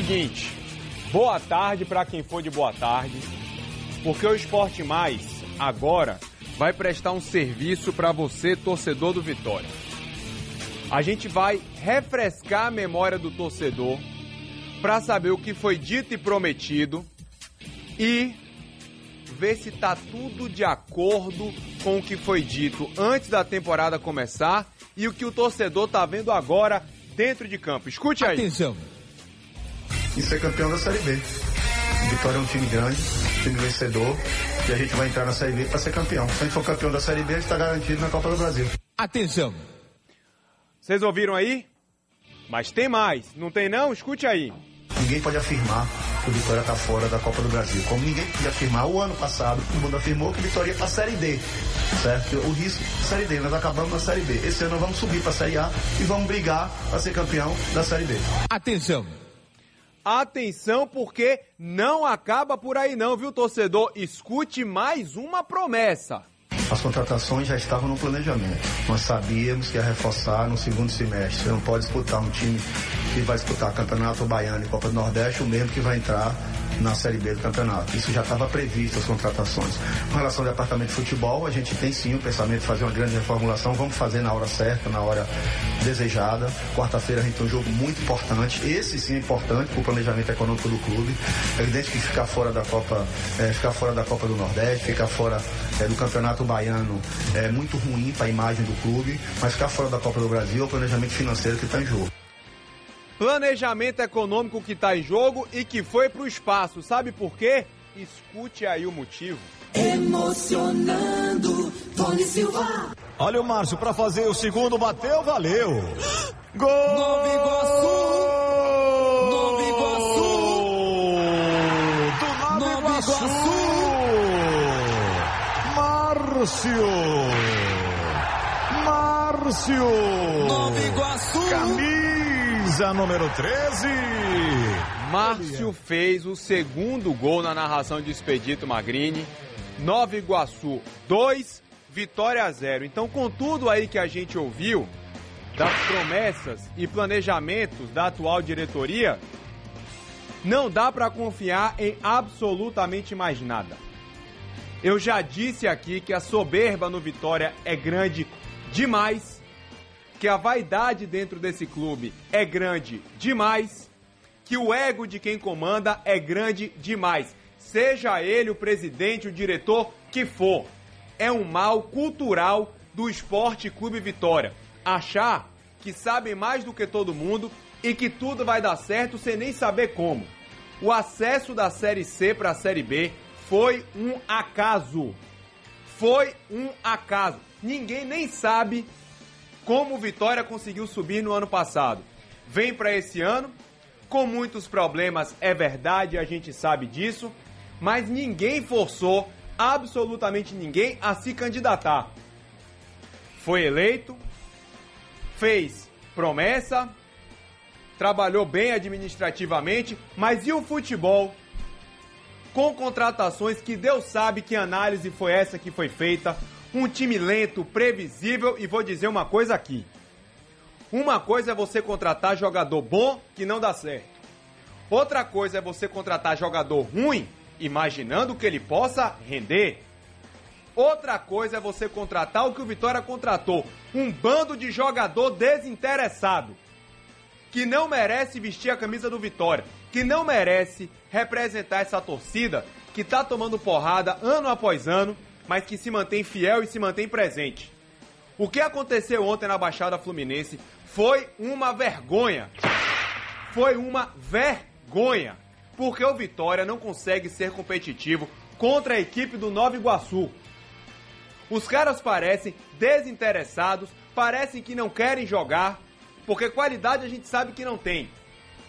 Seguinte, boa tarde para quem for de boa tarde, porque o Esporte Mais agora vai prestar um serviço para você, torcedor do Vitória. A gente vai refrescar a memória do torcedor para saber o que foi dito e prometido e ver se tá tudo de acordo com o que foi dito antes da temporada começar e o que o torcedor tá vendo agora dentro de campo. Escute aí. Atenção. E ser campeão da Série B. Vitória é um time grande, time vencedor, e a gente vai entrar na Série B para ser campeão. Se a gente for campeão da Série B, a gente está garantido na Copa do Brasil. Atenção. Vocês ouviram aí? Mas tem mais, não tem não? Escute aí. Ninguém pode afirmar que o Vitória está fora da Copa do Brasil. Como ninguém podia afirmar o ano passado, todo mundo afirmou que o Vitória ia para a Série D. Certo? O risco, Série D, nós acabamos na Série B. Esse ano nós vamos subir para a Série A e vamos brigar para ser campeão da Série B. Atenção. Atenção, porque não acaba por aí não, viu, torcedor? Escute mais uma promessa. As contratações já estavam no planejamento. Nós sabíamos que ia reforçar no segundo semestre. Você não pode disputar um time que vai disputar Campeonato Baiano e Copa do Nordeste, o mesmo que vai entrar na Série B do campeonato. Isso já estava previsto, as contratações. Com relação ao departamento de futebol, a gente tem sim o pensamento de fazer uma grande reformulação. Vamos fazer na hora certa, na hora desejada. Quarta-feira a gente tem um jogo muito importante. Esse sim é importante para o planejamento econômico do clube. É evidente que ficar fora da Copa, é, ficar fora da Copa do Nordeste, ficar fora é, do Campeonato Baiano é muito ruim para a imagem do clube, mas ficar fora da Copa do Brasil é o planejamento financeiro que está em jogo planejamento econômico que está em jogo e que foi para o espaço. Sabe por quê? Escute aí o motivo. Emocionando, Tony Silva. Olha o Márcio para fazer o segundo, bateu, valeu. Gol! Nova Iguaçu! Nova Iguaçu! Do Nova, Nova Iguaçu! Márcio! Márcio! Nova Iguaçu! Camisa número 13. Márcio fez o segundo gol na narração de Expedito Magrini. Nova Iguaçu 2, Vitória 0. Então, com tudo aí que a gente ouviu, das promessas e planejamentos da atual diretoria, não dá para confiar em absolutamente mais nada. Eu já disse aqui que a soberba no Vitória é grande demais, que a vaidade dentro desse clube é grande demais, que o ego de quem comanda é grande demais. Seja ele o presidente, o diretor que for. É um mal cultural do Esporte Clube Vitória. Achar que sabem mais do que todo mundo e que tudo vai dar certo sem nem saber como. O acesso da Série C para a Série B foi um acaso. Foi um acaso. Ninguém nem sabe como o Vitória conseguiu subir no ano passado. Vem para esse ano com muitos problemas, é verdade, a gente sabe disso, mas ninguém forçou absolutamente ninguém a se candidatar. Foi eleito, fez promessa, trabalhou bem administrativamente, mas e o futebol? Com contratações que Deus sabe que análise foi essa que foi feita, um time lento, previsível e vou dizer uma coisa aqui. Uma coisa é você contratar jogador bom que não dá certo. Outra coisa é você contratar jogador ruim, imaginando que ele possa render. Outra coisa é você contratar o que o Vitória contratou, um bando de jogador desinteressado, que não merece vestir a camisa do Vitória, que não merece representar essa torcida que tá tomando porrada ano após ano, mas que se mantém fiel e se mantém presente. O que aconteceu ontem na Baixada Fluminense foi uma vergonha. Foi uma vergonha. Porque o Vitória não consegue ser competitivo contra a equipe do Nova Iguaçu. Os caras parecem desinteressados, parecem que não querem jogar, porque qualidade a gente sabe que não tem.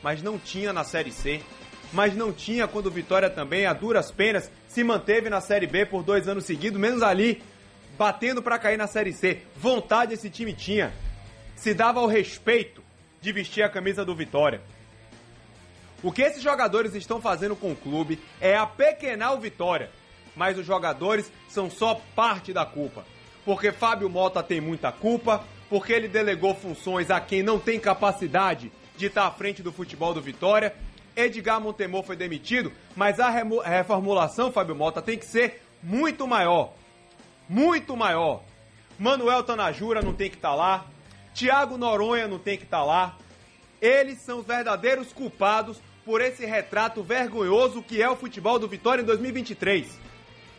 Mas não tinha na Série C, mas não tinha quando o Vitória também, a duras penas, se manteve na Série B por dois anos seguidos, menos ali, batendo para cair na Série C. Vontade esse time tinha. Se dava o respeito de vestir a camisa do Vitória. O que esses jogadores estão fazendo com o clube é apequenar o Vitória, mas os jogadores são só parte da culpa. Porque Fábio Mota tem muita culpa, porque ele delegou funções a quem não tem capacidade de estar à frente do futebol do Vitória Edgar Montemor foi demitido, mas a reformulação, Fábio Mota, tem que ser muito maior. Muito maior. Manuel Tanajura não tem que estar lá. Thiago Noronha não tem que estar lá. Eles são os verdadeiros culpados por esse retrato vergonhoso que é o futebol do Vitória em 2023.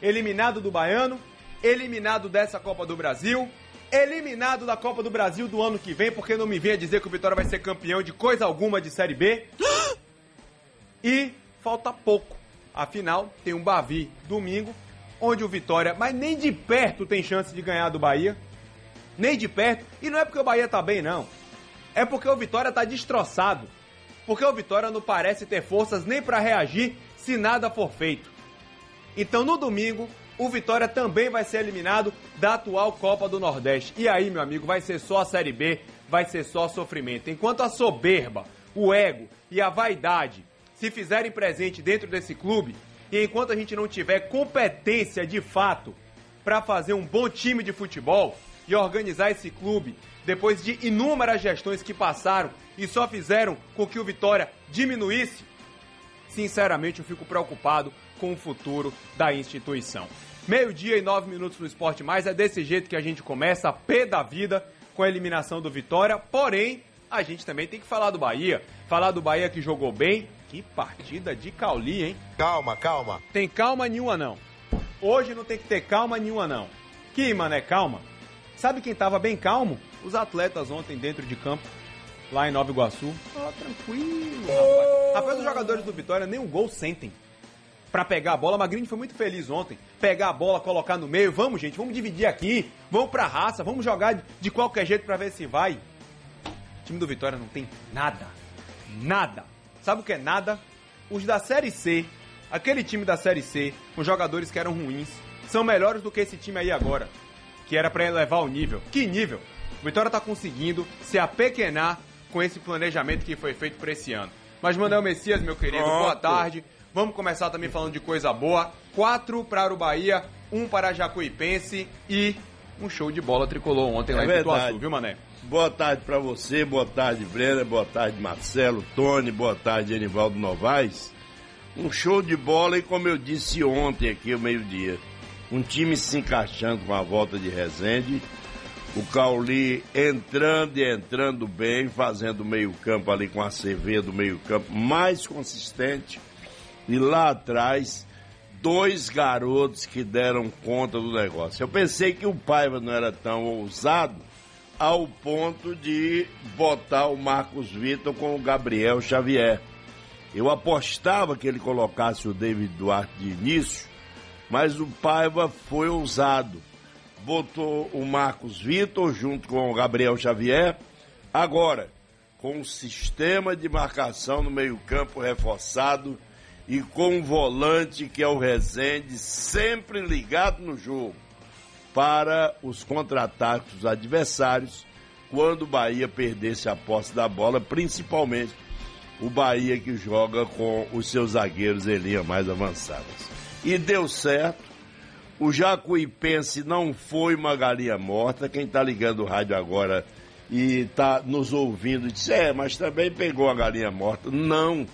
Eliminado do Baiano, eliminado dessa Copa do Brasil, eliminado da Copa do Brasil do ano que vem, porque não me venha dizer que o Vitória vai ser campeão de coisa alguma de Série B. E falta pouco. Afinal, tem um Bavi domingo, onde o Vitória, mas nem de perto tem chance de ganhar do Bahia. Nem de perto. E não é porque o Bahia tá bem, não. É porque o Vitória tá destroçado. Porque o Vitória não parece ter forças nem para reagir se nada for feito. Então no domingo, o Vitória também vai ser eliminado da atual Copa do Nordeste. E aí, meu amigo, vai ser só a Série B, vai ser só sofrimento. Enquanto a soberba, o ego e a vaidade se fizerem presente dentro desse clube, e enquanto a gente não tiver competência de fato para fazer um bom time de futebol e organizar esse clube depois de inúmeras gestões que passaram e só fizeram com que o Vitória diminuísse, sinceramente eu fico preocupado com o futuro da instituição. Meio-dia e nove minutos no Esporte Mais, é desse jeito que a gente começa, a pé da vida, com a eliminação do Vitória, porém, a gente também tem que falar do Bahia, falar do Bahia que jogou bem, que partida de Cauli, hein? Calma, calma. Tem calma nenhuma não. Hoje não tem que ter calma nenhuma não. Que, mané, calma. Sabe quem tava bem calmo? Os atletas ontem dentro de campo, lá em Nova Iguaçu. Ah, tranquilo, rapaz. Rapaz, os jogadores do Vitória nem um gol sentem. Pra pegar a bola, Magrini foi muito feliz ontem. Pegar a bola, colocar no meio. Vamos, gente, vamos dividir aqui. Vamos pra raça, vamos jogar de, de qualquer jeito pra ver se vai. O time do Vitória não tem nada. Nada. Sabe o que é nada? Os da Série C, aquele time da Série C, com jogadores que eram ruins, são melhores do que esse time aí agora. Que era pra elevar o nível. Que nível? O Vitória tá conseguindo se apequenar com esse planejamento que foi feito pra esse ano. Mas Manuel Messias, meu querido, boa Pronto. tarde. Vamos começar também falando de coisa boa. Quatro para o Bahia, um para Jacuipense e um show de bola tricolor ontem lá É em Pituaçu, verdade. viu, Mané? Boa tarde pra você, boa tarde, Brenda, boa tarde, Marcelo, Tony, boa tarde, Anivaldo Novaes. Um show de bola e como eu disse ontem aqui ao meio-dia, um time se encaixando com a volta de Rezende, o Cauli entrando e entrando bem, fazendo o meio-campo ali com a CV do meio-campo mais consistente. E lá atrás, dois garotos que deram conta do negócio. Eu pensei que o Paiva não era tão ousado ao ponto de botar o Marcos Vitor com o Gabriel Xavier. Eu apostava que ele colocasse o David Duarte de início, mas o Paiva foi ousado. Botou o Marcos Vitor junto com o Gabriel Xavier. Agora, com um sistema de marcação no meio-campo reforçado e com um volante que é o Rezende sempre ligado no jogo para os contra-ataques adversários quando o Bahia perdesse a posse da bola, principalmente o Bahia que joga com os seus zagueiros em linha mais avançadas. E deu certo. O Jacuipense não foi uma galinha morta. Quem está ligando o rádio agora e está nos ouvindo disse: é, mas também pegou a galinha morta. Não.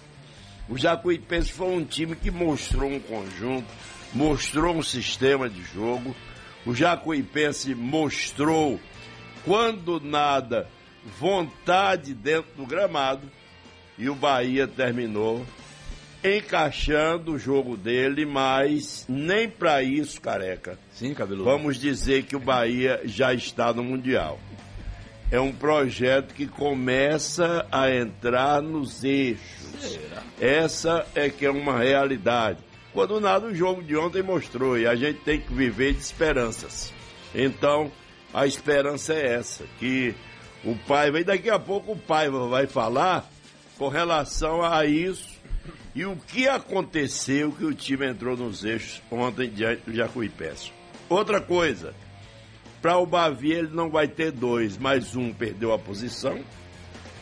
O Jacuipense foi um time que mostrou um conjunto, mostrou um sistema de jogo. O Jacuipense mostrou, quando nada, vontade dentro do gramado. E o Bahia terminou encaixando o jogo dele, mas nem para isso, careca. Sim, cabeludo. Vamos dizer que o Bahia já está no Mundial. É um projeto que começa a entrar nos eixos. Essa é que é uma realidade. Quando nada, o jogo de ontem mostrou e a gente tem que viver de esperanças. Então, a esperança é essa, que o Paiva, e daqui a pouco o Paiva vai falar com relação a isso e o que aconteceu que o time entrou nos eixos ontem diante do Jacuipense. Outra coisa, para o Bavi ele não vai ter dois, mas um perdeu a posição